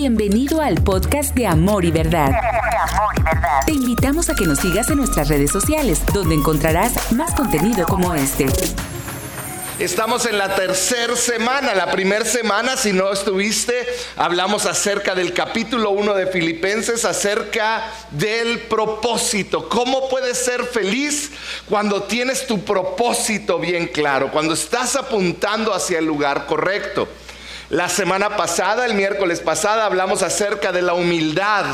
Bienvenido al podcast de Amor y Verdad. Te invitamos a que nos sigas en nuestras redes sociales, donde encontrarás más contenido como este. Estamos en la tercera semana, la primera semana, si no estuviste, hablamos acerca del capítulo 1 de Filipenses, acerca del propósito. ¿Cómo puedes ser feliz cuando tienes tu propósito bien claro, cuando estás apuntando hacia el lugar correcto? La semana pasada, el miércoles pasada, hablamos acerca de la humildad,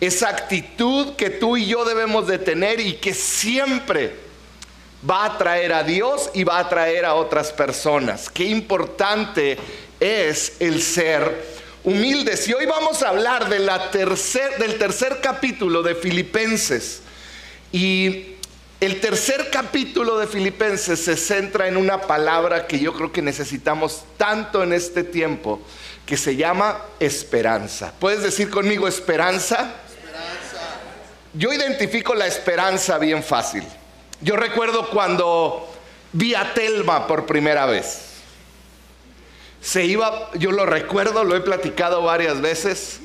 esa actitud que tú y yo debemos de tener y que siempre va a traer a Dios y va a traer a otras personas. Qué importante es el ser humildes. Y hoy vamos a hablar del tercer capítulo de Filipenses. Y el tercer capítulo de Filipenses se centra en una palabra que yo creo que necesitamos tanto en este tiempo, que se llama esperanza. ¿Puedes decir conmigo esperanza? Esperanza. Yo identifico la esperanza bien fácil. Yo recuerdo cuando vi a Telma por primera vez. Se iba, yo lo recuerdo, lo he platicado varias veces.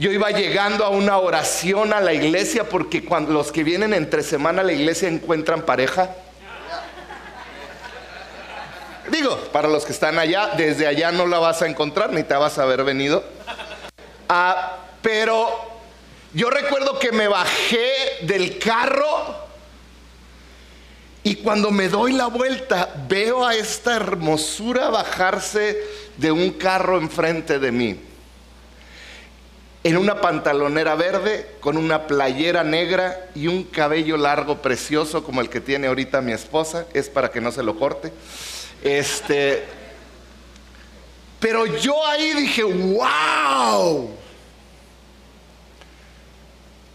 Yo iba llegando a una oración a la iglesia porque cuando los que vienen entre semana a la iglesia encuentran pareja. Digo, para los que están allá, desde allá no la vas a encontrar ni te vas a haber venido. Ah, pero yo recuerdo que me bajé del carro y cuando me doy la vuelta, veo a esta hermosura bajarse de un carro enfrente de mí. En una pantalonera verde, con una playera negra y un cabello largo precioso como el que tiene ahorita mi esposa, es para que no se lo corte. Este, pero yo ahí dije, wow.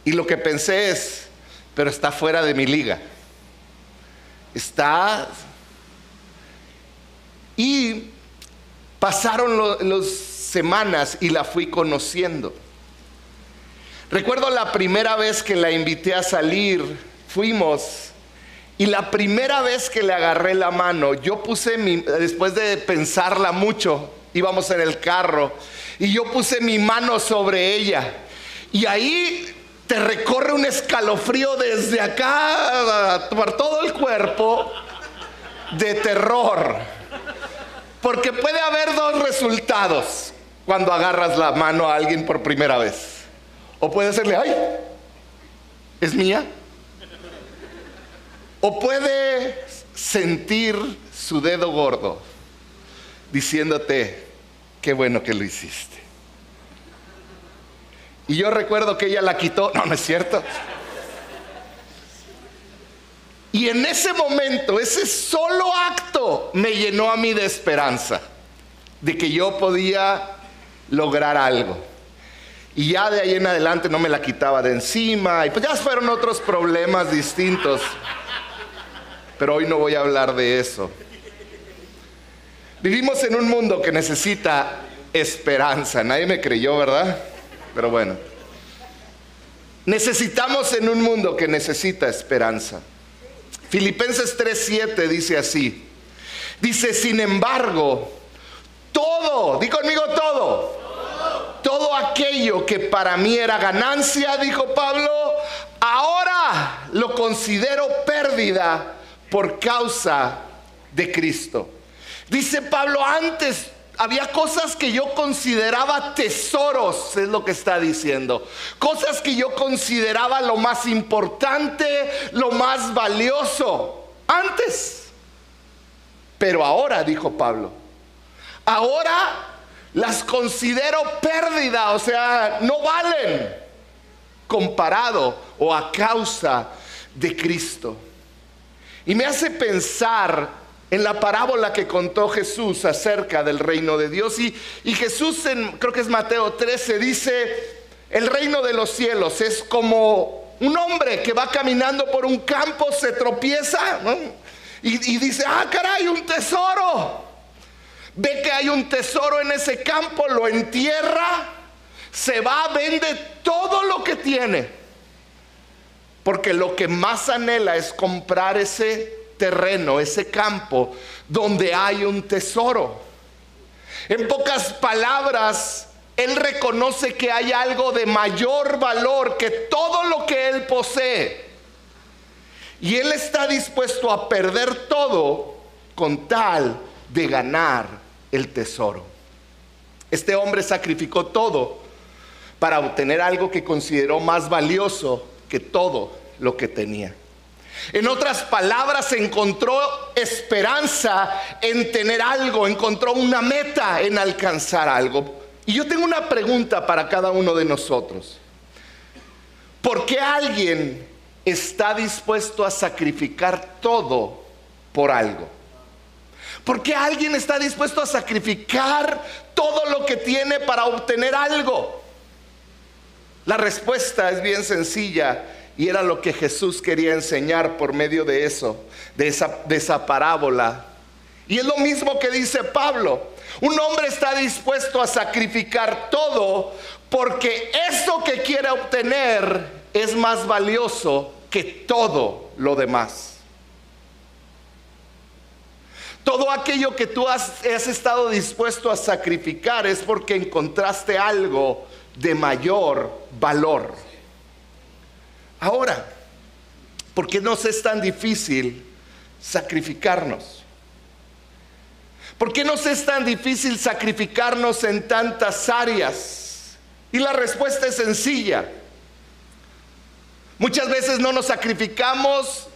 Y lo que pensé es, pero está fuera de mi liga está... Y pasaron las semanas y la fui conociendo. Recuerdo la primera vez que la invité a salir, fuimos, y la primera vez que le agarré la mano, yo puse mi, después de pensarla mucho, íbamos en el carro, y yo puse mi mano sobre ella. Y ahí te recorre un escalofrío desde acá por todo el cuerpo de terror. Porque puede haber dos resultados cuando agarras la mano a alguien por primera vez. O puede serle, ay, es mía. O puede sentir su dedo gordo diciéndote, qué bueno que lo hiciste. Y yo recuerdo que ella la quitó, no, no es cierto. Y en ese momento, ese solo acto me llenó a mí de esperanza, de que yo podía lograr algo. Y ya de ahí en adelante no me la quitaba de encima, y pues ya fueron otros problemas distintos. Pero hoy no voy a hablar de eso. Vivimos en un mundo que necesita esperanza. Nadie me creyó, ¿verdad? Pero bueno, necesitamos en un mundo que necesita esperanza. Filipenses 3:7 dice así. Dice, sin embargo, todo, di conmigo todo, todo aquello que para mí era ganancia, dijo Pablo, ahora lo considero pérdida por causa de Cristo. Dice Pablo, antes había cosas que yo consideraba tesoros, es lo que está diciendo. Cosas que yo consideraba lo más importante, lo más valioso. Antes. Pero ahora, dijo Pablo, ahora las considero pérdida, o sea, no valen comparado o a causa de Cristo. Y me hace pensar en la parábola que contó Jesús acerca del reino de Dios. Y, Jesús, en, creo que es Mateo 13, dice, el reino de los cielos es como un hombre que va caminando por un campo, se tropieza y, y dice, ah, caray, un tesoro. Ve que hay un tesoro en ese campo, lo entierra, se va, vende todo lo que tiene. Porque lo que más anhela es comprar ese terreno, ese campo donde hay un tesoro. En pocas palabras, él reconoce que hay algo de mayor valor que todo lo que él posee. Y él está dispuesto a perder todo con tal de ganar el tesoro. Este hombre sacrificó todo para obtener algo que consideró más valioso que todo lo que tenía. En otras palabras, encontró esperanza en tener algo, encontró una meta en alcanzar algo. Y yo tengo una pregunta para cada uno de nosotros. ¿Por qué alguien está dispuesto a sacrificar todo por algo? ¿Por qué alguien está dispuesto a sacrificar todo lo que tiene para obtener algo? La respuesta es bien sencilla y era lo que Jesús quería enseñar por medio de eso, de esa, de esa parábola. Y es lo mismo que dice Pablo. Un hombre está dispuesto a sacrificar todo porque eso que quiere obtener es más valioso que todo lo demás. Todo aquello que tú has, estado dispuesto a sacrificar es porque encontraste algo de mayor valor. Ahora, ¿por qué nos es tan difícil sacrificarnos? ¿Por qué nos es tan difícil sacrificarnos en tantas áreas? Y la respuesta es sencilla. Muchas veces no nos sacrificamos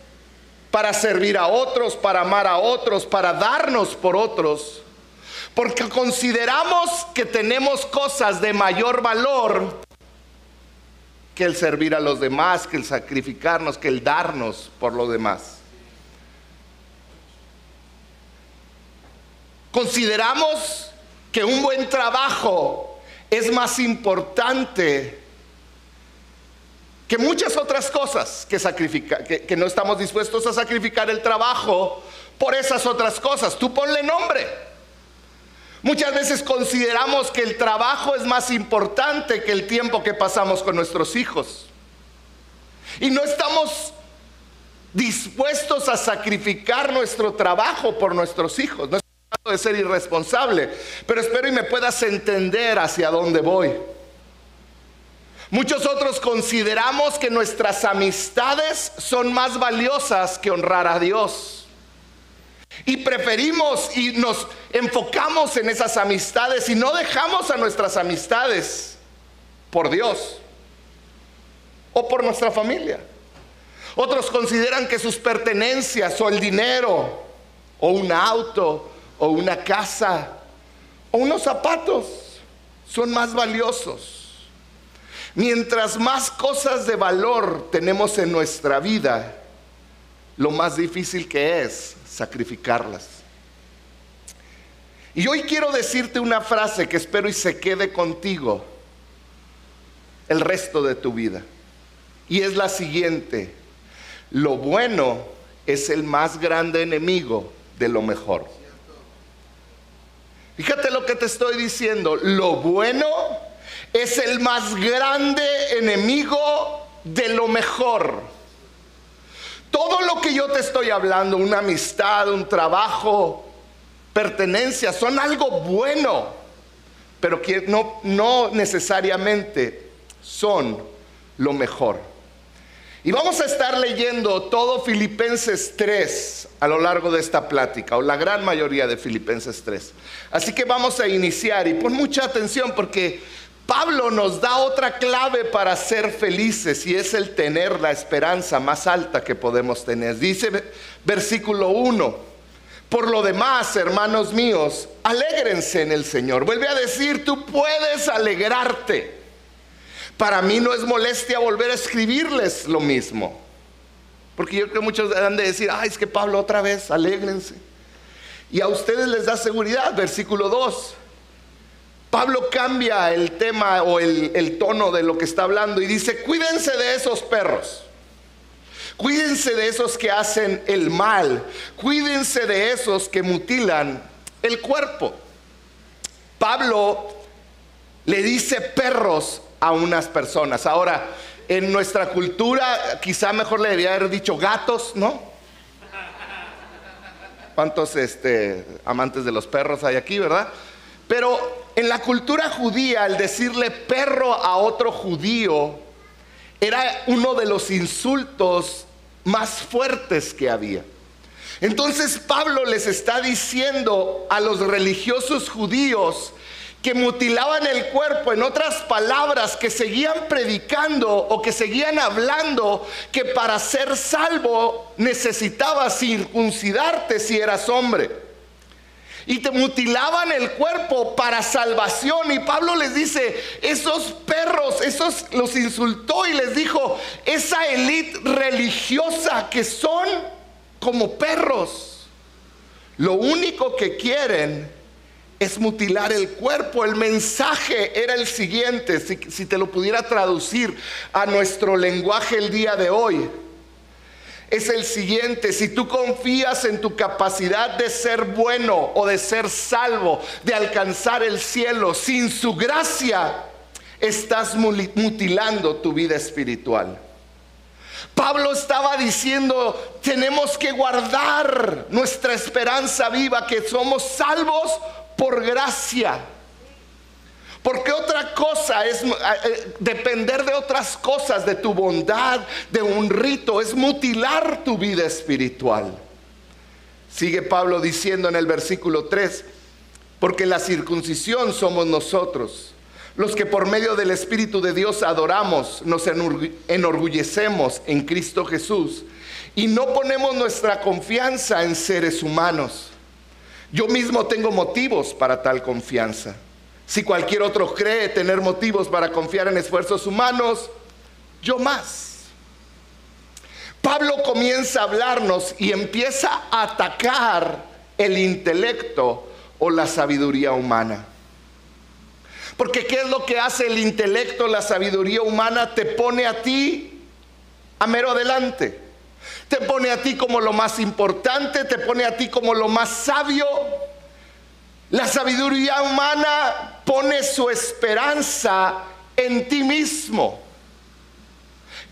para servir a otros, para amar a otros, para darnos por otros, porque consideramos que tenemos cosas de mayor valor que el servir a los demás, que el sacrificarnos, que el darnos por los demás. Consideramos que un buen trabajo es más importante que muchas otras cosas que, sacrifica, que, no estamos dispuestos a sacrificar el trabajo por esas otras cosas. Tú ponle nombre. Muchas veces consideramos que el trabajo es más importante que el tiempo que pasamos con nuestros hijos. Y no estamos dispuestos a sacrificar nuestro trabajo por nuestros hijos de ser irresponsable, pero espero y me puedas entender hacia dónde voy. Muchos otros consideramos que nuestras amistades son más valiosas que honrar a Dios. Y preferimos y nos enfocamos en esas amistades y no dejamos a nuestras amistades por Dios o por nuestra familia. Otros consideran que sus pertenencias o el dinero o un auto o una casa o unos zapatos son más valiosos. Mientras más cosas de valor tenemos en nuestra vida, lo más difícil que es sacrificarlas. Y hoy quiero decirte una frase que espero y se quede contigo el resto de tu vida. Y es la siguiente. Lo bueno es el más grande enemigo de lo mejor. Fíjate lo que te estoy diciendo. Lo bueno es el más grande enemigo de lo mejor. Todo lo que yo te estoy hablando, una amistad, un trabajo, pertenencia, son algo bueno, pero que no, no necesariamente son lo mejor. Y vamos a estar leyendo todo Filipenses 3 a lo largo de esta plática, o la gran mayoría de Filipenses 3. Así que vamos a iniciar y pon mucha atención porque Pablo nos da otra clave para ser felices y es el tener la esperanza más alta que podemos tener. Dice versículo 1, por lo demás, hermanos míos, alégrense en el Señor. Vuelve a decir, tú puedes alegrarte. Para mí no es molestia volver a escribirles lo mismo. Porque yo creo que muchos han de decir, ay, es que Pablo otra vez, alégrense. Y a ustedes les da seguridad, versículo 2. Pablo cambia el tema o el, tono de lo que está hablando y dice, cuídense de esos perros. Cuídense de esos que hacen el mal. Cuídense de esos que mutilan el cuerpo. Pablo le dice perros a unas personas. Ahora, en nuestra cultura, quizá mejor le debía haber dicho gatos, ¿no? ¿Cuántos este, amantes de los perros hay aquí, verdad? Pero en la cultura judía el decirle perro a otro judío era uno de los insultos más fuertes que había. Entonces Pablo les está diciendo a los religiosos judíos que mutilaban el cuerpo, en otras palabras, que seguían predicando o que seguían hablando que para ser salvo necesitabas circuncidarte si eras hombre. Y te mutilaban el cuerpo para salvación. Y Pablo les dice, esos perros, esos los insultó y les dijo, esa élite religiosa que son como perros. Lo único que quieren es mutilar el cuerpo. El mensaje era el siguiente, si, te lo pudiera traducir a nuestro lenguaje el día de hoy. Es el siguiente, si tú confías en tu capacidad de ser bueno o de ser salvo, de alcanzar el cielo, sin su gracia, estás mutilando tu vida espiritual. Pablo estaba diciendo, tenemos que guardar nuestra esperanza viva, que somos salvos por gracia. Porque otra cosa es eh, eh, depender de otras cosas, de tu bondad, de un rito, es mutilar tu vida espiritual. Sigue Pablo diciendo en el versículo 3, porque la circuncisión somos nosotros los que por medio del Espíritu de Dios adoramos, nos enorgullecemos en Cristo Jesús y no ponemos nuestra confianza en seres humanos. Yo mismo tengo motivos para tal confianza. Si cualquier otro cree tener motivos para confiar en esfuerzos humanos, yo más. Pablo comienza a hablarnos y empieza a atacar el intelecto o la sabiduría humana. Porque ¿qué es lo que hace el intelecto, la sabiduría humana? Te pone a ti a mero adelante. Te pone a ti como lo más importante, te pone a ti como lo más sabio. La sabiduría humana pone su esperanza en ti mismo.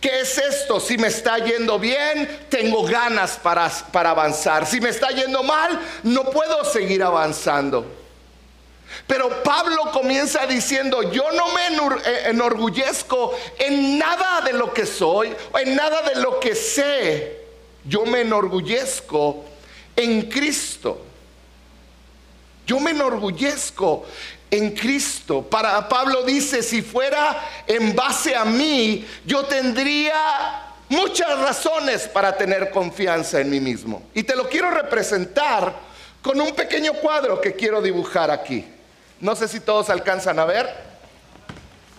¿Qué es esto? Si me está yendo bien, tengo ganas para, para avanzar. Si me está yendo mal, no puedo seguir avanzando. Pero Pablo comienza diciendo, yo no me eh, enorgullezco en nada de lo que soy, en nada de lo que sé. Yo me enorgullezco en Cristo. Yo me enorgullezco en Cristo. Para Pablo dice, si fuera en base a mí, yo tendría muchas razones para tener confianza en mí mismo. Y te lo quiero representar con un pequeño cuadro que quiero dibujar aquí. No sé si todos alcanzan a ver.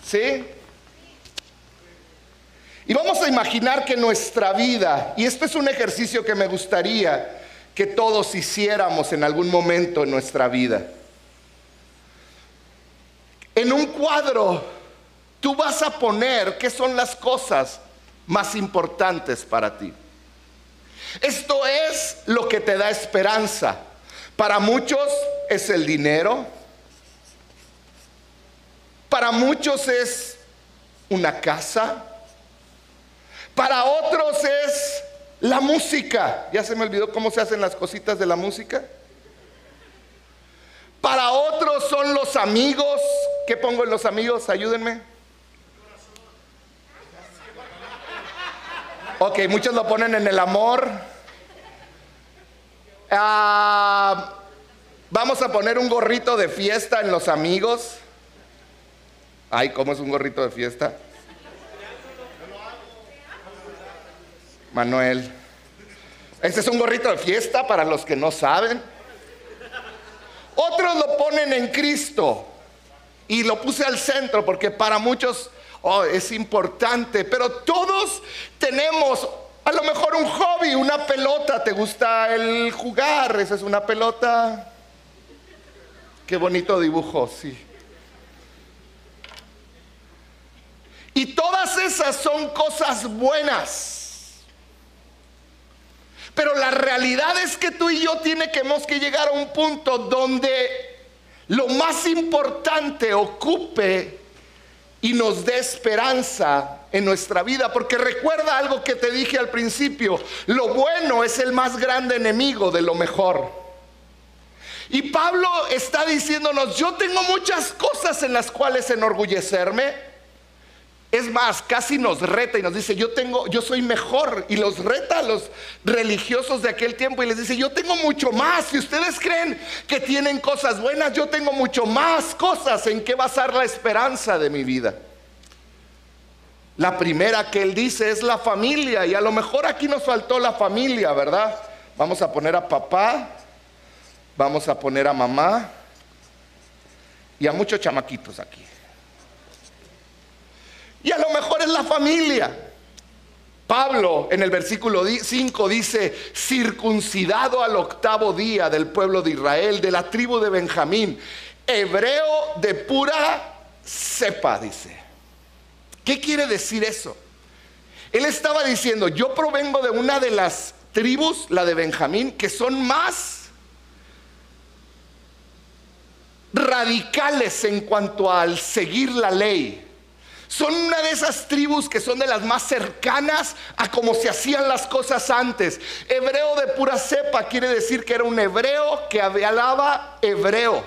¿Sí? Y vamos a imaginar que nuestra vida, y esto es un ejercicio que me gustaría que todos hiciéramos en algún momento en nuestra vida. En un cuadro, tú vas a poner qué son las cosas más importantes para ti. Esto es lo que te da esperanza. Para muchos es el dinero, para muchos es una casa. Para otros es la música. Ya se me olvidó cómo se hacen las cositas de la música. Para otros son los amigos. ¿Qué pongo en los amigos? Ayúdenme. Ok, muchos lo ponen en el amor. Ah, vamos a poner un gorrito de fiesta en los amigos. Ay, ¿cómo es un gorrito de fiesta? Manuel. Este es un gorrito de fiesta para los que no saben. Otros lo ponen en Cristo. Y lo puse al centro porque para muchos oh, es importante. Pero todos tenemos a lo mejor un hobby, una pelota. ¿Te gusta el jugar? Esa es una pelota. Qué bonito dibujo, sí. Y todas esas son cosas buenas. Pero la realidad es que tú y yo tenemos que llegar a un punto donde lo más importante ocupe y nos dé esperanza en nuestra vida. Porque recuerda algo que te dije al principio, lo bueno es el más grande enemigo de lo mejor. Y Pablo está diciéndonos, yo tengo muchas cosas en las cuales enorgullecerme. Es más, casi nos reta y nos dice, yo tengo, yo soy mejor. Y los reta a los religiosos de aquel tiempo y les dice, yo tengo mucho más. Si ustedes creen que tienen cosas buenas, yo tengo mucho más cosas en que basar la esperanza de mi vida. La primera que él dice es la familia. Y a lo mejor aquí nos faltó la familia, ¿verdad? Vamos a poner a papá, vamos a poner a mamá y a muchos chamaquitos aquí. Y a lo mejor es la familia. Pablo en el versículo 5 dice, circuncidado al octavo día del pueblo de Israel, de la tribu de Benjamín, hebreo de pura cepa, dice. ¿Qué quiere decir eso? Él estaba diciendo, yo provengo de una de las tribus, la de Benjamín, que son más radicales en cuanto al seguir la ley. Son una de esas tribus que son de las más cercanas a cómo se hacían las cosas antes. Hebreo de pura cepa quiere decir que era un hebreo que hablaba hebreo.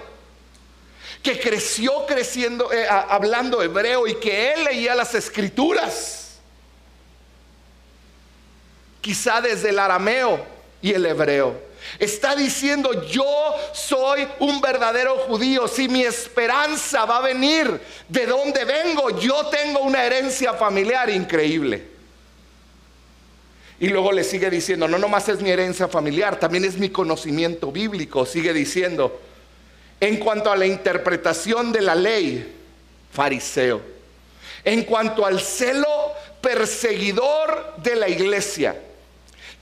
Que creció creciendo, eh, hablando hebreo y que él leía las escrituras. Quizá desde el arameo y el hebreo. Está diciendo, yo soy un verdadero judío. Si mi esperanza va a venir de donde vengo, yo tengo una herencia familiar increíble. Y luego le sigue diciendo, no nomás es mi herencia familiar, también es mi conocimiento bíblico. Sigue diciendo, en cuanto a la interpretación de la ley, fariseo. En cuanto al celo perseguidor de la iglesia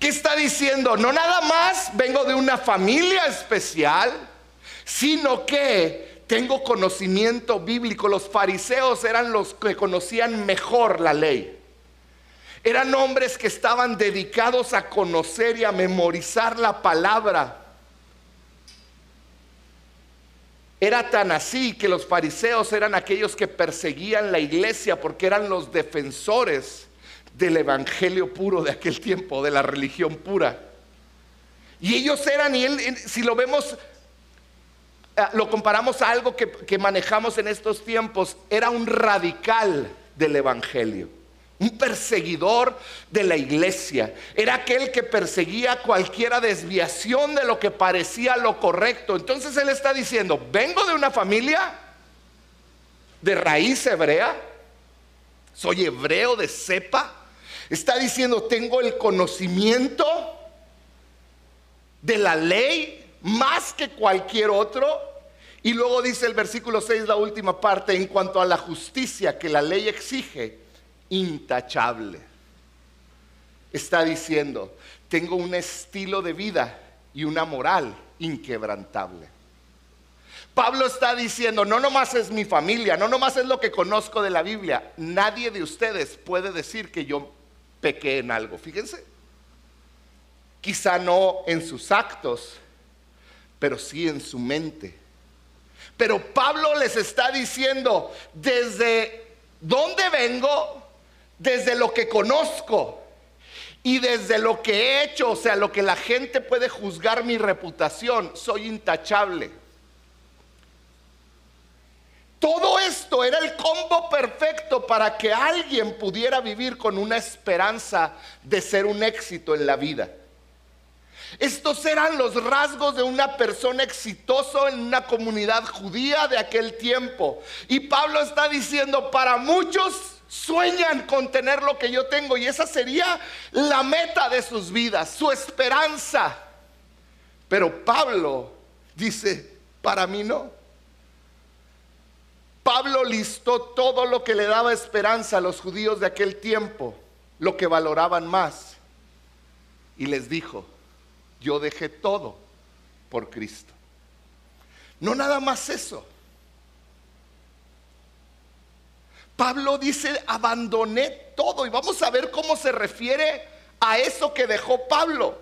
¿Qué está diciendo? No nada más vengo de una familia especial, sino que tengo conocimiento bíblico. Los fariseos eran los que conocían mejor la ley. Eran hombres que estaban dedicados a conocer y a memorizar la palabra. Era tan así que los fariseos eran aquellos que perseguían la iglesia porque eran los defensores del evangelio puro de aquel tiempo, de la religión pura. Y ellos eran, y él, si lo vemos, ah, lo comparamos a algo que, que manejamos en estos tiempos, era un radical del evangelio un perseguidor de la iglesia. Era aquel que perseguía cualquiera desviación de lo que parecía lo correcto. Entonces él está diciendo, vengo de una familia de raíz hebrea, soy hebreo de cepa, Está diciendo, tengo el conocimiento de la ley más que cualquier otro. Y luego dice el versículo 6, la última parte, en cuanto a la justicia que la ley exige, intachable. Está diciendo, tengo un estilo de vida y una moral inquebrantable. Pablo está diciendo, no nomás es mi familia, no nomás es lo que conozco de la Biblia, nadie de ustedes puede decir que yo pequé en algo. Fíjense, quizá no en sus actos, pero sí en su mente. Pero Pablo les está diciendo, desde dónde vengo, desde lo que conozco y desde lo que he hecho, o sea, lo que la gente puede juzgar mi reputación, soy intachable. Todo esto era el combo perfecto para que alguien pudiera vivir con una esperanza de ser un éxito en la vida. Estos eran los rasgos de una persona exitosa en una comunidad judía de aquel tiempo. Y Pablo está diciendo, para muchos sueñan con tener lo que yo tengo y esa sería la meta de sus vidas, su esperanza. Pero Pablo dice, para mí no. Pablo listó todo lo que le daba esperanza a los judíos de aquel tiempo, lo que valoraban más. Y les dijo, yo dejé todo por Cristo. No nada más eso. Pablo dice, abandoné todo. Y vamos a ver cómo se refiere a eso que dejó Pablo.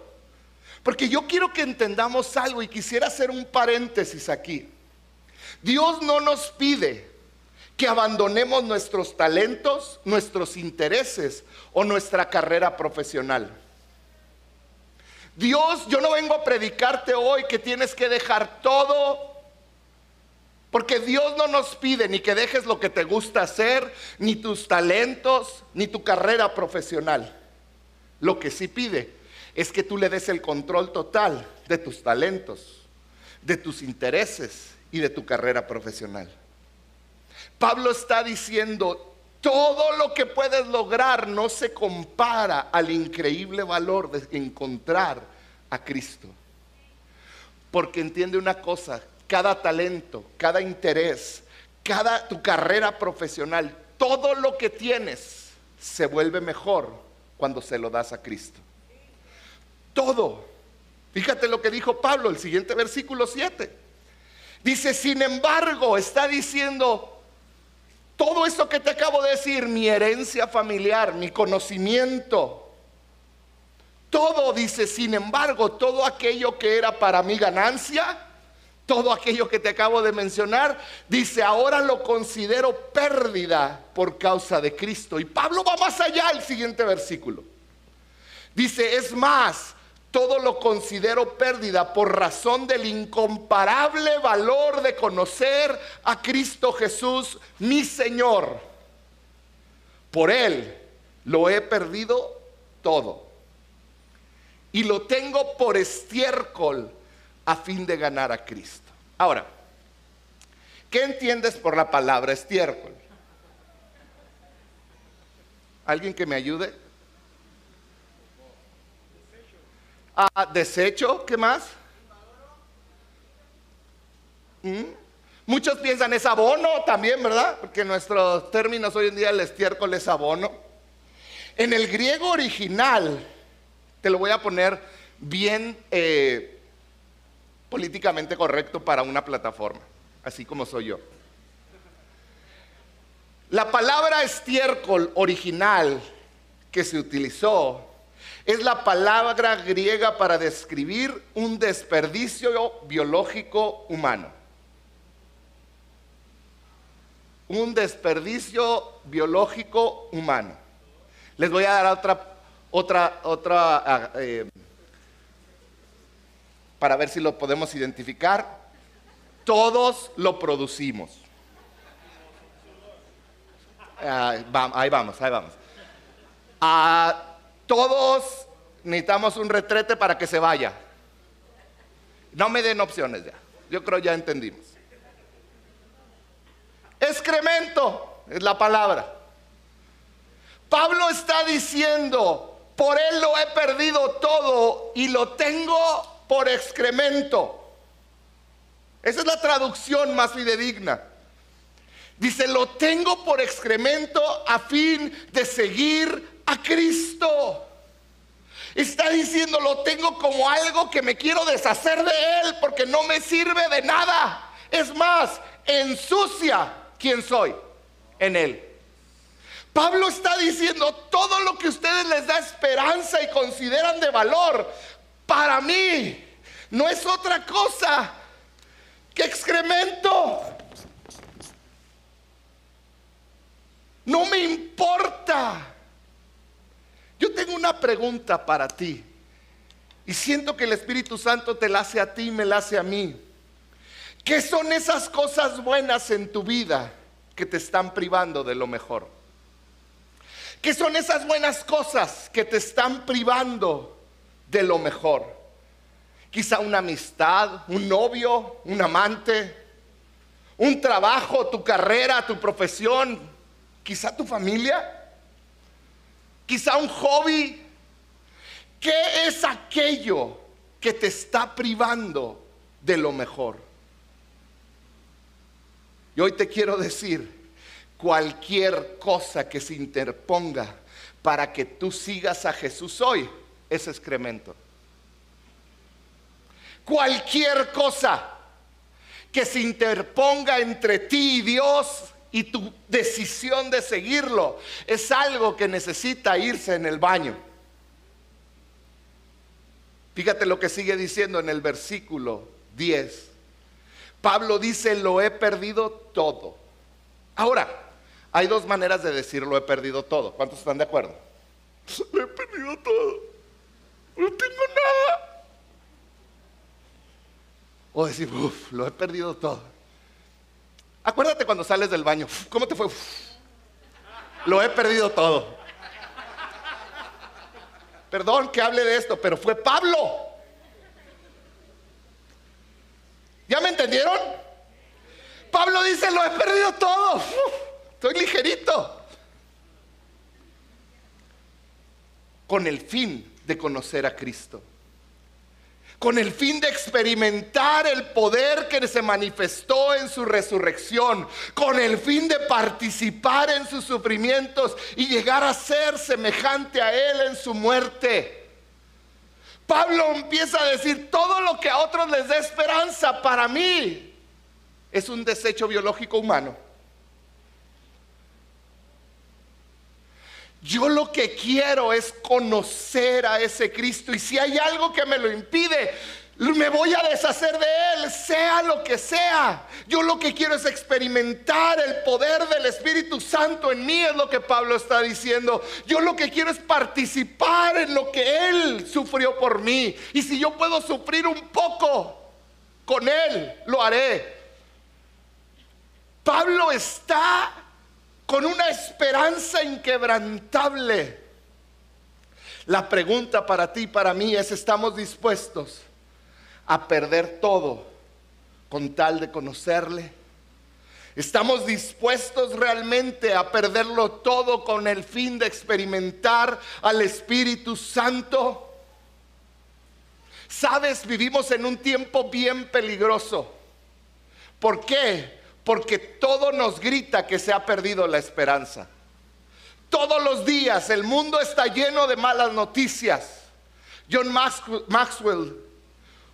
Porque yo quiero que entendamos algo y quisiera hacer un paréntesis aquí. Dios no nos pide que abandonemos nuestros talentos, nuestros intereses o nuestra carrera profesional. Dios, yo no vengo a predicarte hoy que tienes que dejar todo, porque Dios no nos pide ni que dejes lo que te gusta hacer, ni tus talentos, ni tu carrera profesional. Lo que sí pide es que tú le des el control total de tus talentos, de tus intereses y de tu carrera profesional. Pablo está diciendo, todo lo que puedes lograr no se compara al increíble valor de encontrar a Cristo. Porque entiende una cosa, cada talento, cada interés, cada tu carrera profesional, todo lo que tienes se vuelve mejor cuando se lo das a Cristo. Todo. Fíjate lo que dijo Pablo, el siguiente versículo 7. Dice, sin embargo, está diciendo, todo esto que te acabo de decir, mi herencia familiar, mi conocimiento, todo dice, sin embargo, todo aquello que era para mi ganancia, todo aquello que te acabo de mencionar, dice, ahora lo considero pérdida por causa de Cristo. Y Pablo va más allá el siguiente versículo. Dice, es más, todo lo considero pérdida por razón del incomparable valor de conocer a Cristo Jesús, mi Señor. Por Él lo he perdido todo. Y lo tengo por estiércol a fin de ganar a Cristo. Ahora, ¿qué entiendes por la palabra estiércol? ¿Alguien que me ayude? Ah, desecho, ¿qué más? ¿Mm? Muchos piensan es abono también, ¿verdad? Porque nuestros términos hoy en día el estiércol es abono. En el griego original, te lo voy a poner bien eh, políticamente correcto para una plataforma, así como soy yo. La palabra estiércol original que se utilizó es la palabra griega para describir un desperdicio biológico humano. Un desperdicio biológico humano. Les voy a dar otra, otra, otra, ah, eh, para ver si lo podemos identificar. Todos lo producimos. Ah, ahí vamos, ahí vamos. Ah, todos necesitamos un retrete para que se vaya. No me den opciones ya. Yo creo ya entendimos. Excremento es la palabra. Pablo está diciendo, por él lo he perdido todo y lo tengo por excremento. Esa es la traducción más fidedigna. Dice, lo tengo por excremento a fin de seguir a Cristo. Está diciendo, lo tengo como algo que me quiero deshacer de Él porque no me sirve de nada. Es más, ensucia quién soy en Él. Pablo está diciendo, todo lo que ustedes les da esperanza y consideran de valor, para mí no es otra cosa que excremento. No me importa. Yo tengo una pregunta para ti. Y siento que el Espíritu Santo te la hace a ti y me la hace a mí. ¿Qué son esas cosas buenas en tu vida que te están privando de lo mejor? ¿Qué son esas buenas cosas que te están privando de lo mejor? Quizá una amistad, un novio, un amante, un trabajo, tu carrera, tu profesión, quizá tu familia quizá un hobby. ¿Qué es aquello que te está privando de lo mejor? Y hoy te quiero decir, cualquier cosa que se interponga para que tú sigas a Jesús hoy es excremento. Cualquier cosa que se interponga entre ti y Dios y tu decisión de seguirlo es algo que necesita irse en el baño. Fíjate lo que sigue diciendo en el versículo 10. Pablo dice, lo he perdido todo. Ahora, hay dos maneras de decir lo he perdido todo. ¿Cuántos están de acuerdo? Lo he perdido todo. No tengo nada. O decir, uff, lo he perdido todo. Acuérdate cuando sales del baño, ¿cómo te fue? lo he perdido todo. Perdón que hable de esto, pero fue Pablo. ¿Ya me entendieron? Pablo dice, lo he perdido todo. estoy ligerito. Con el fin de conocer a Cristo con el fin de experimentar el poder que se manifestó en su resurrección, con el fin de participar en sus sufrimientos y llegar a ser semejante a Él en su muerte. Pablo empieza a decir, todo lo que a otros les da esperanza, para mí es un desecho biológico humano. Yo lo que quiero es conocer a ese Cristo y si hay algo que me lo impide, me voy a deshacer de Él, sea lo que sea. Yo lo que quiero es experimentar el poder del Espíritu Santo en mí, es lo que Pablo está diciendo. Yo lo que quiero es participar en lo que Él sufrió por mí. Y si yo puedo sufrir un poco con Él, lo haré. Pablo está con una esperanza inquebrantable. La pregunta para ti y para mí es, ¿estamos dispuestos a perder todo con tal de conocerle? ¿Estamos dispuestos realmente a perderlo todo con el fin de experimentar al Espíritu Santo? Sabes, vivimos en un tiempo bien peligroso. ¿Por qué? Porque todo nos grita que se ha perdido la esperanza. Todos los días el mundo está lleno de malas noticias. John Maxwell,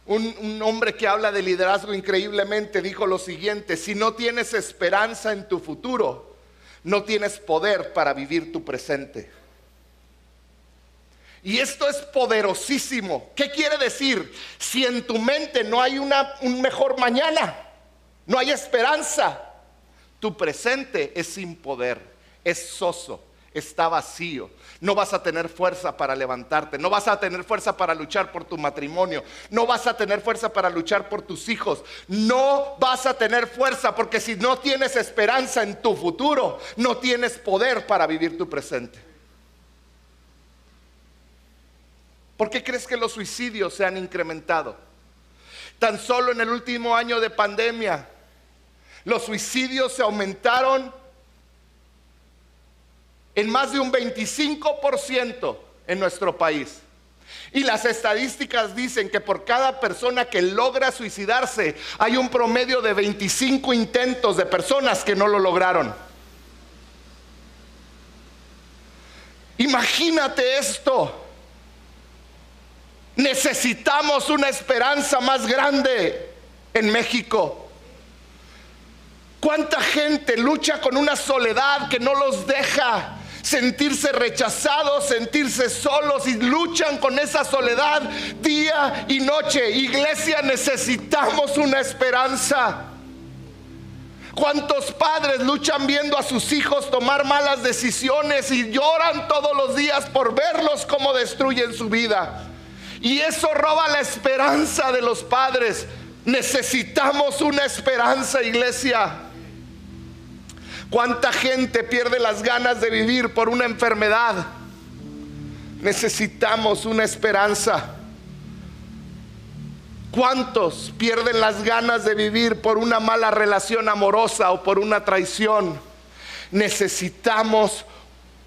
un, hombre que habla de liderazgo increíblemente, dijo lo siguiente, si no tienes esperanza en tu futuro, no tienes poder para vivir tu presente. Y esto es poderosísimo. ¿Qué quiere decir? Si en tu mente no hay una, un mejor mañana, no hay esperanza. Tu presente es sin poder, es soso, está vacío. No vas a tener fuerza para levantarte, no vas a tener fuerza para luchar por tu matrimonio, no vas a tener fuerza para luchar por tus hijos, no vas a tener fuerza porque si no tienes esperanza en tu futuro, no tienes poder para vivir tu presente. ¿Por qué crees que los suicidios se han incrementado? Tan solo en el último año de pandemia, los suicidios se aumentaron en más de un 25% en nuestro país. Y las estadísticas dicen que por cada persona que logra suicidarse hay un promedio de 25 intentos de personas que no lo lograron. Imagínate esto. Necesitamos una esperanza más grande en México. ¿Cuánta gente lucha con una soledad que no los deja sentirse rechazados, sentirse solos y luchan con esa soledad día y noche? Iglesia, necesitamos una esperanza. ¿Cuántos padres luchan viendo a sus hijos tomar malas decisiones y lloran todos los días por verlos cómo destruyen su vida? Y eso roba la esperanza de los padres. Necesitamos una esperanza, iglesia. ¿Cuánta gente pierde las ganas de vivir por una enfermedad? Necesitamos una esperanza. ¿Cuántos pierden las ganas de vivir por una mala relación amorosa o por una traición? Necesitamos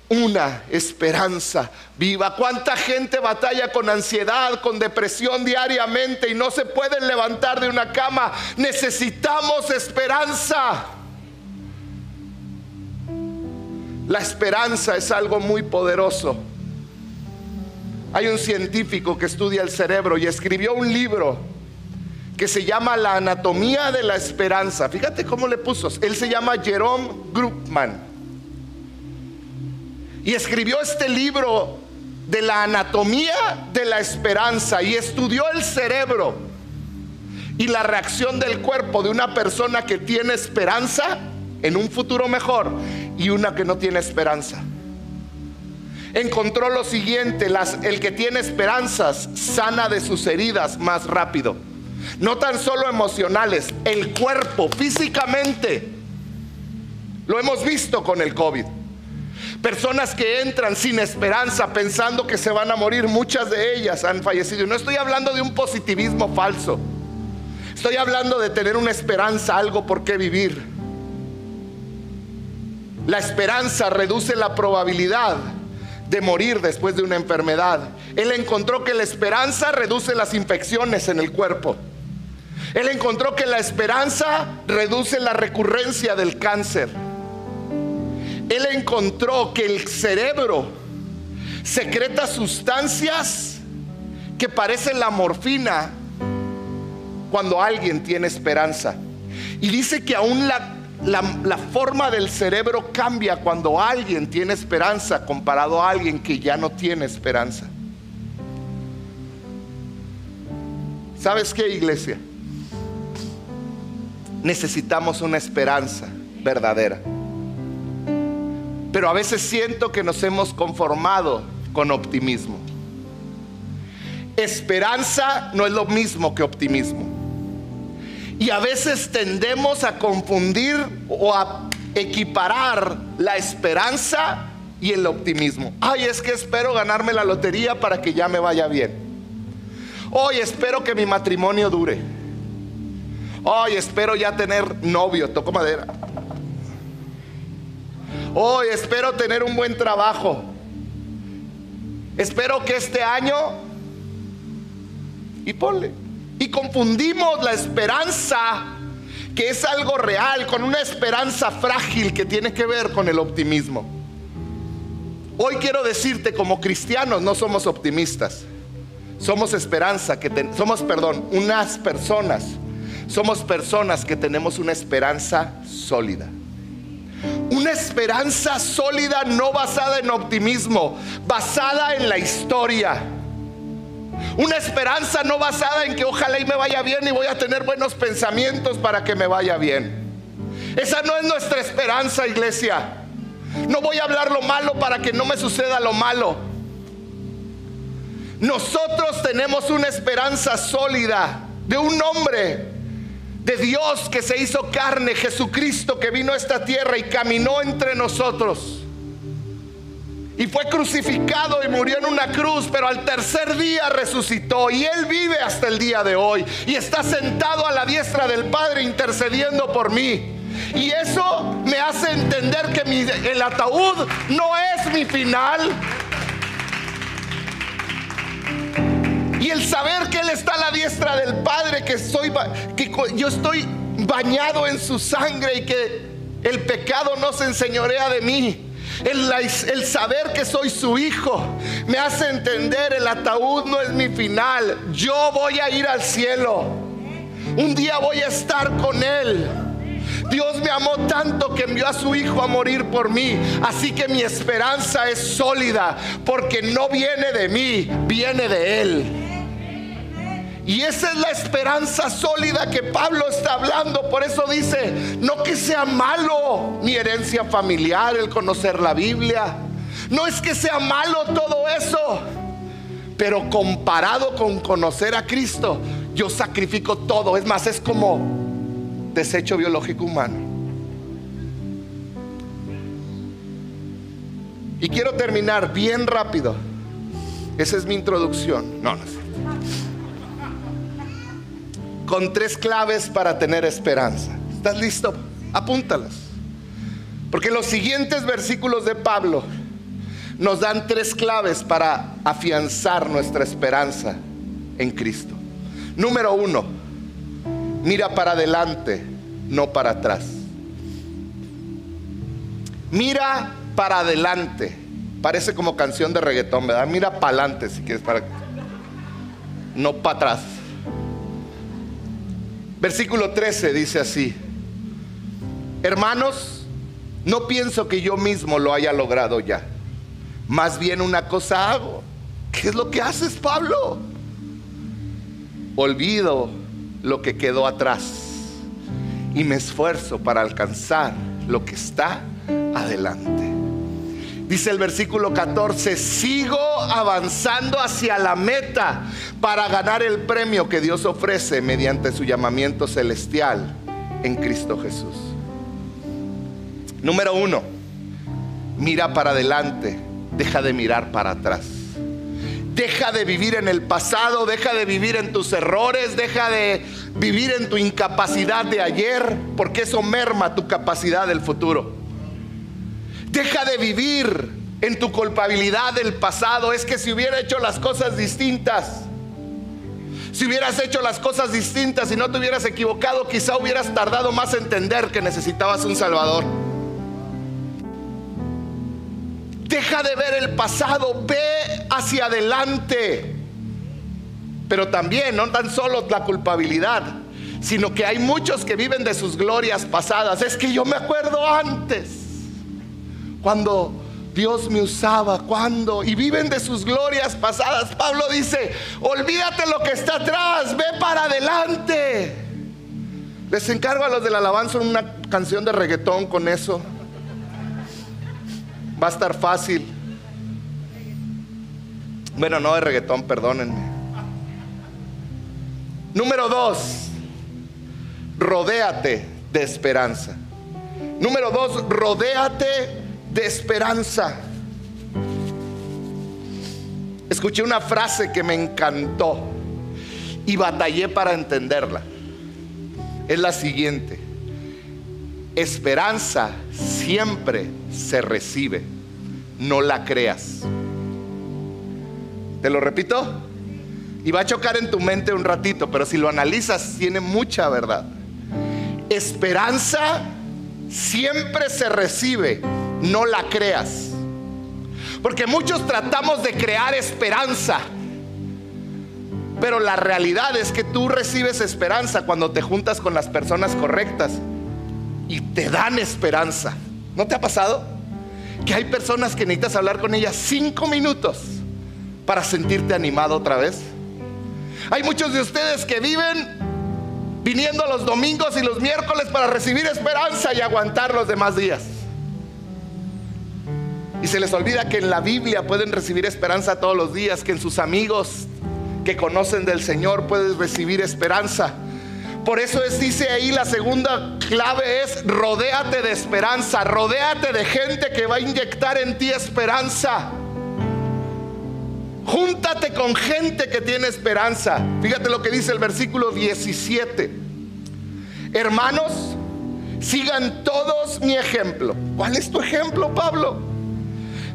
una esperanza viva. ¿Cuánta gente batalla con ansiedad, con depresión diariamente y no se pueden levantar de una cama? Necesitamos esperanza. La esperanza es algo muy poderoso. Hay un científico que estudia el cerebro y escribió un libro que se llama La anatomía de la esperanza. Fíjate cómo le puso. Él se llama Jerome Grupman. Y escribió este libro de la anatomía de la esperanza y estudió el cerebro y la reacción del cuerpo de una persona que tiene esperanza en un futuro mejor y una que no tiene esperanza. Encontró lo siguiente, las, el que tiene esperanzas sana de sus heridas más rápido. no tan solo emocionales, el cuerpo, físicamente. Lo hemos visto con el COVID. Personas que entran sin esperanza pensando que se van a morir, muchas de ellas han fallecido. No estoy hablando de un positivismo falso. Estoy hablando de tener una esperanza, algo por qué vivir. La esperanza reduce la probabilidad de morir después de una enfermedad. Él encontró que la esperanza reduce las infecciones en el cuerpo. Él encontró que la esperanza reduce la recurrencia del cáncer. Él encontró que el cerebro secreta sustancias que parecen la morfina cuando alguien tiene esperanza. Y dice que aún la la, forma del cerebro cambia cuando alguien tiene esperanza comparado a alguien que ya no tiene esperanza. ¿Sabes qué, iglesia? Necesitamos una esperanza verdadera. Pero a veces siento que nos hemos conformado con optimismo. Esperanza no es lo mismo que optimismo. Y a veces tendemos a confundir o a equiparar la esperanza y el optimismo. Ay, es que espero ganarme la lotería para que ya me vaya bien. Hoy espero que mi matrimonio dure. Hoy espero ya tener novio, toco madera. Hoy espero tener un buen trabajo. Espero que este año y ponle y confundimos la esperanza, que es algo real, con una esperanza frágil que tiene que ver con el optimismo. Hoy quiero decirte, como cristianos no somos optimistas. Somos esperanza, que somos, perdón, unas personas. Somos personas que tenemos una esperanza sólida. Una esperanza sólida no basada en optimismo, basada en la historia una esperanza no basada en que ojalá y me vaya bien y voy a tener buenos pensamientos para que me vaya bien. Esa no es nuestra esperanza, iglesia. No voy a hablar lo malo para que no me suceda lo malo. Nosotros tenemos una esperanza sólida de un hombre, de Dios que se hizo carne, Jesucristo que vino a esta tierra y caminó entre nosotros y fue crucificado y murió en una cruz, pero al tercer día resucitó y Él vive hasta el día de hoy y está sentado a la diestra del Padre intercediendo por mí. Y eso me hace entender que el ataúd no es mi final. Y el saber que Él está a la diestra del Padre, que, soy, que yo estoy bañado en su sangre y que el pecado no se enseñorea de mí el, saber que soy su hijo me hace entender el ataúd no es mi final. Yo voy a ir al cielo. Un día voy a estar con él. Dios me amó tanto que envió a su Hijo a morir por mí. Así que mi esperanza es sólida porque no viene de mí, viene de Él. Y esa es la esperanza sólida que Pablo está hablando. Por eso dice, no que sea malo mi herencia familiar, el conocer la Biblia. No es que sea malo todo eso. Pero comparado con conocer a Cristo, yo sacrifico todo. Es más, es como desecho biológico humano. Y quiero terminar bien rápido. Esa es mi introducción. No, no sé con tres claves para tener esperanza. ¿Estás listo? Apúntalas. Porque los siguientes versículos de Pablo nos dan tres claves para afianzar nuestra esperanza en Cristo. Número uno, mira para adelante, no para atrás. Mira para adelante. Parece como canción de reggaetón, ¿verdad? Mira para adelante si quieres, para... no para atrás. Versículo 13 dice así, hermanos, no pienso que yo mismo lo haya logrado ya. Más bien una cosa hago. ¿Qué es lo que haces, Pablo? Olvido lo que quedó atrás y me esfuerzo para alcanzar lo que está adelante. Dice el versículo 14, sigo avanzando hacia la meta para ganar el premio que Dios ofrece mediante su llamamiento celestial en Cristo Jesús. Número uno, mira para adelante, deja de mirar para atrás. Deja de vivir en el pasado, deja de vivir en tus errores, deja de vivir en tu incapacidad de ayer, porque eso merma tu capacidad del futuro. Deja de vivir en tu culpabilidad del pasado. Es que si hubiera hecho las cosas distintas, si hubieras hecho las cosas distintas y no te hubieras equivocado, quizá hubieras tardado más en entender que necesitabas un Salvador. Deja de ver el pasado, ve hacia adelante. Pero también, no tan solo la culpabilidad, sino que hay muchos que viven de sus glorias pasadas. Es que yo me acuerdo antes, cuando Dios me usaba, cuando, y viven de sus glorias pasadas. Pablo dice, olvídate lo que está atrás, ve para adelante. Les encargo a los de la alabanza una canción de reggaetón con eso. Va a estar fácil. Bueno, no de reggaetón, perdónenme. Número dos, rodéate de esperanza. Número dos, rodéate de esperanza. Escuché una frase que me encantó y batallé para entenderla. Es la siguiente. Esperanza siempre se recibe, no la creas. ¿Te lo repito? Y va a chocar en tu mente un ratito, pero si lo analizas tiene mucha verdad. Esperanza siempre se recibe, no la creas. Porque muchos tratamos de crear esperanza. Pero la realidad es que tú recibes esperanza cuando te juntas con las personas correctas y te dan esperanza. ¿No te ha pasado? Que hay personas que necesitas hablar con ellas cinco minutos para sentirte animado otra vez. Hay muchos de ustedes que viven viniendo los domingos y los miércoles para recibir esperanza y aguantar los demás días. Y se les olvida que en la Biblia pueden recibir esperanza todos los días, que en sus amigos que conocen del Señor puedes recibir esperanza. Por eso es, dice ahí, la segunda clave es rodéate de esperanza, rodéate de gente que va a inyectar en ti esperanza. Júntate con gente que tiene esperanza. Fíjate lo que dice el versículo 17. Hermanos, sigan todos mi ejemplo. ¿Cuál es tu ejemplo, Pablo?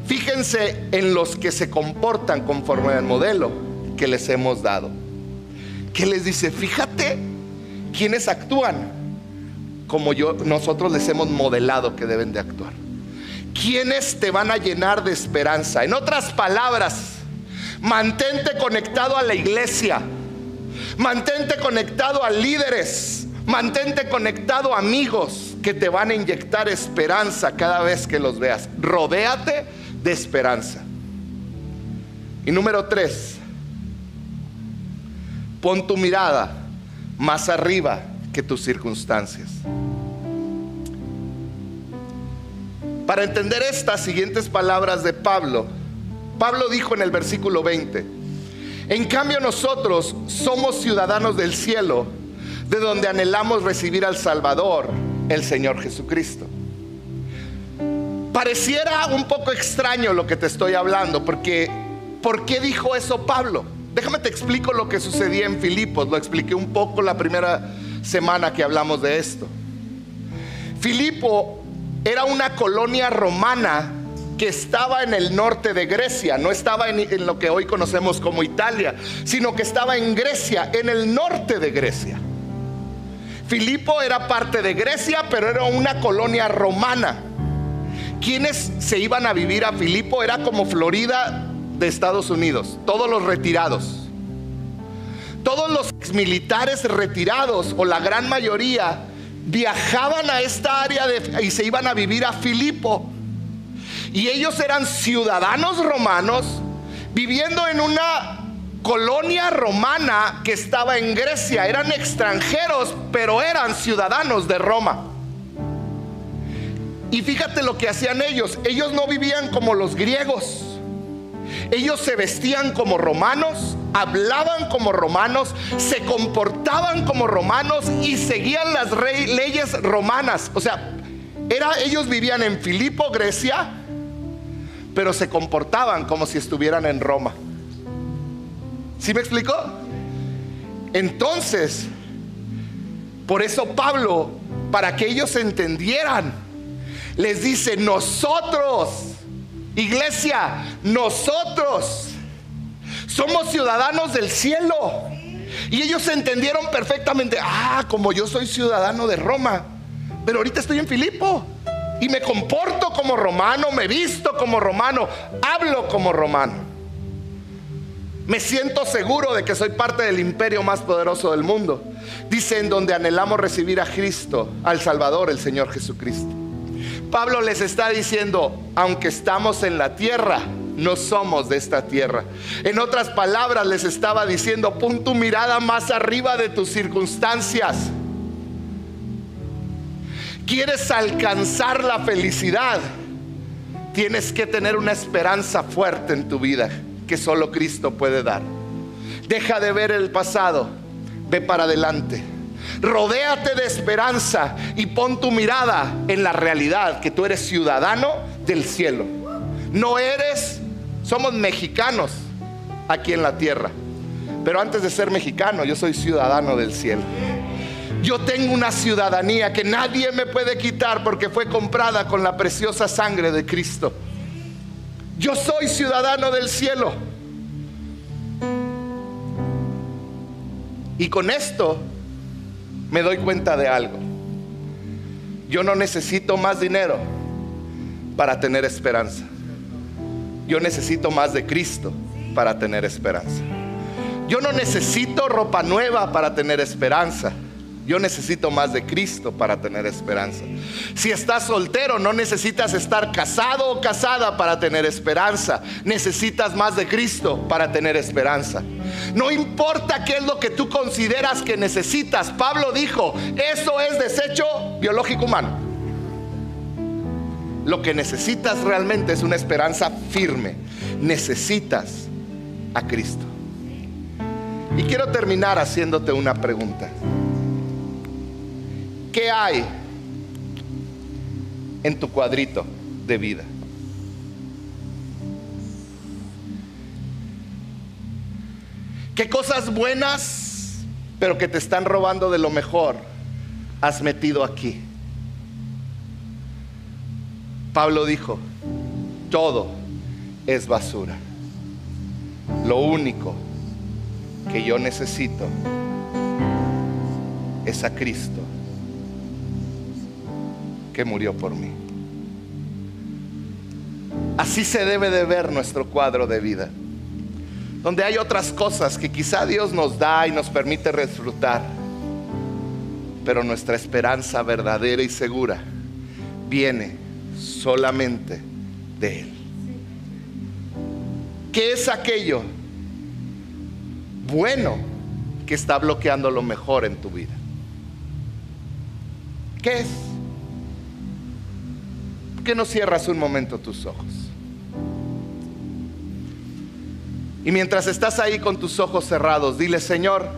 Fíjense en los que se comportan conforme al modelo que les hemos dado. ¿Qué les dice? Fíjate quienes actúan como yo nosotros les hemos modelado que deben de actuar. ¿Quiénes te van a llenar de esperanza? En otras palabras, mantente conectado a la iglesia. Mantente conectado a líderes. Mantente conectado a amigos que te van a inyectar esperanza cada vez que los veas. Rodéate de esperanza. Y número tres, pon tu mirada más arriba que tus circunstancias. Para entender estas siguientes palabras de Pablo, Pablo dijo en el versículo 20, en cambio nosotros somos ciudadanos del cielo, de donde anhelamos recibir al Salvador, el Señor Jesucristo. Pareciera un poco extraño lo que te estoy hablando, porque ¿por qué dijo eso Pablo? Déjame te explico lo que sucedía en Filipos, lo expliqué un poco la primera semana que hablamos de esto. Filipo era una colonia romana que estaba en el norte de Grecia, no estaba en, en, lo que hoy conocemos como Italia, sino que estaba en Grecia, en el norte de Grecia. Filipo era parte de Grecia, pero era una colonia romana. ¿Quiénes se iban a vivir a Filipo? Era como Florida de Estados Unidos, todos los retirados. Todos los militares retirados, o la gran mayoría, viajaban a esta área y se iban a vivir a Filipo. Y ellos eran ciudadanos romanos viviendo en una colonia romana que estaba en Grecia. Eran extranjeros, pero eran ciudadanos de Roma. Y fíjate lo que hacían ellos. Ellos no vivían como los griegos. Ellos se vestían como romanos, hablaban como romanos, se comportaban como romanos y seguían las leyes romanas. O sea, era, ellos vivían en Filipo, Grecia, pero se comportaban como si estuvieran en Roma. ¿Sí me explicó? Entonces, por eso Pablo, para que ellos entendieran, les dice, nosotros, iglesia, nosotros somos ciudadanos del cielo. Y ellos entendieron perfectamente, ah, como yo soy ciudadano de Roma, pero ahorita estoy en Filipo y me comporto como romano, me visto como romano, hablo como romano. Me siento seguro de que soy parte del imperio más poderoso del mundo. Dice en donde anhelamos recibir a Cristo, al Salvador, el Señor Jesucristo. Pablo les está diciendo, aunque estamos en la tierra, no somos de esta tierra. En otras palabras les estaba diciendo, pon tu mirada más arriba de tus circunstancias. ¿Quieres alcanzar la felicidad? Tienes que tener una esperanza fuerte en tu vida que solo Cristo puede dar. Deja de ver el pasado, ve para adelante. Rodéate de esperanza y pon tu mirada en la realidad que tú eres ciudadano del cielo. No eres, somos mexicanos aquí en la tierra. Pero antes de ser mexicano, yo soy ciudadano del cielo. Yo tengo una ciudadanía que nadie me puede quitar porque fue comprada con la preciosa sangre de Cristo. Yo soy ciudadano del cielo. Y con esto me doy cuenta de algo. Yo no necesito más dinero para tener esperanza. Yo necesito más de Cristo para tener esperanza. Yo no necesito ropa nueva para tener esperanza. Yo necesito más de Cristo para tener esperanza. Si estás soltero, no necesitas estar casado o casada para tener esperanza. Necesitas más de Cristo para tener esperanza. No importa qué es lo que tú consideras que necesitas. Pablo dijo, eso es desecho biológico humano. Lo que necesitas realmente es una esperanza firme. Necesitas a Cristo. Y quiero terminar haciéndote una pregunta. ¿Qué hay en tu cuadrito de vida? ¿Qué cosas buenas, pero que te están robando de lo mejor, has metido aquí? Pablo dijo, todo es basura. Lo único que yo necesito es a Cristo que murió por mí. Así se debe de ver nuestro cuadro de vida. Donde hay otras cosas que quizá Dios nos da y nos permite disfrutar. Pero nuestra esperanza verdadera y segura viene solamente de Él. ¿Qué es aquello bueno que está bloqueando lo mejor en tu vida? ¿Qué es? Que no cierras un momento tus ojos? Y mientras estás ahí con tus ojos cerrados, dile, Señor,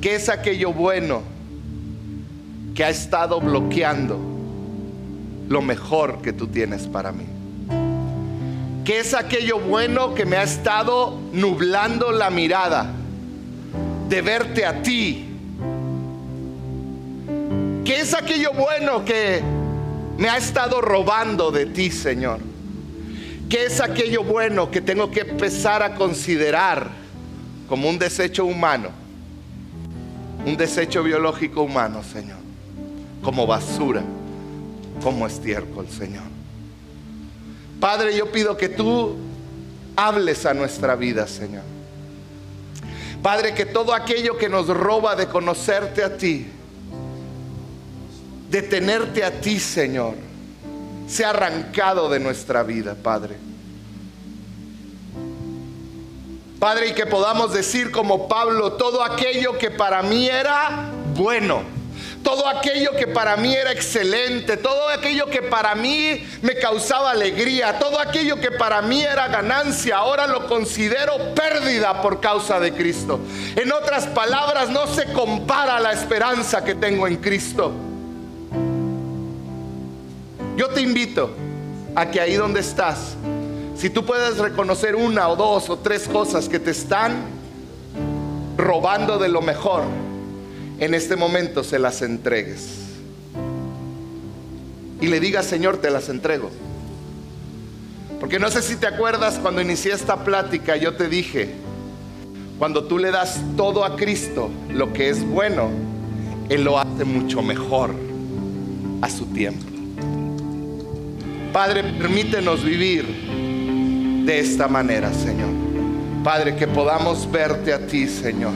¿qué es aquello bueno que ha estado bloqueando lo mejor que tú tienes para mí? ¿Qué es aquello bueno que me ha estado nublando la mirada de verte a ti? ¿Qué es aquello bueno que me ha estado robando de ti, Señor? ¿Qué es aquello bueno que tengo que empezar a considerar como un desecho humano? Un desecho biológico humano, Señor. Como basura, como estiércol, Señor. Padre, yo pido que tú hables a nuestra vida, Señor. Padre, que todo aquello que nos roba de conocerte a ti, de tenerte a ti, Señor, se ha arrancado de nuestra vida, Padre. Padre, y que podamos decir como Pablo, todo aquello que para mí era bueno, todo aquello que para mí era excelente, todo aquello que para mí me causaba alegría, todo aquello que para mí era ganancia, ahora lo considero pérdida por causa de Cristo. En otras palabras, no se compara la esperanza que tengo en Cristo. Yo te invito a que ahí donde estás, si tú puedes reconocer una o dos o tres cosas que te están robando de lo mejor, en este momento se las entregues. Y le digas, Señor, te las entrego. Porque no sé si te acuerdas cuando inicié esta plática, yo te dije, cuando tú le das todo a Cristo, lo que es bueno, Él lo hace mucho mejor a su tiempo. Padre, permítenos vivir de esta manera, Señor. Padre, que podamos verte a ti, Señor.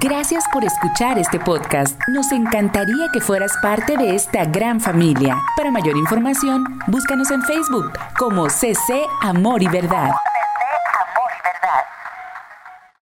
Gracias por escuchar este podcast. Nos encantaría que fueras parte de esta gran familia. Para mayor información, búscanos en Facebook como CC Amor y Verdad.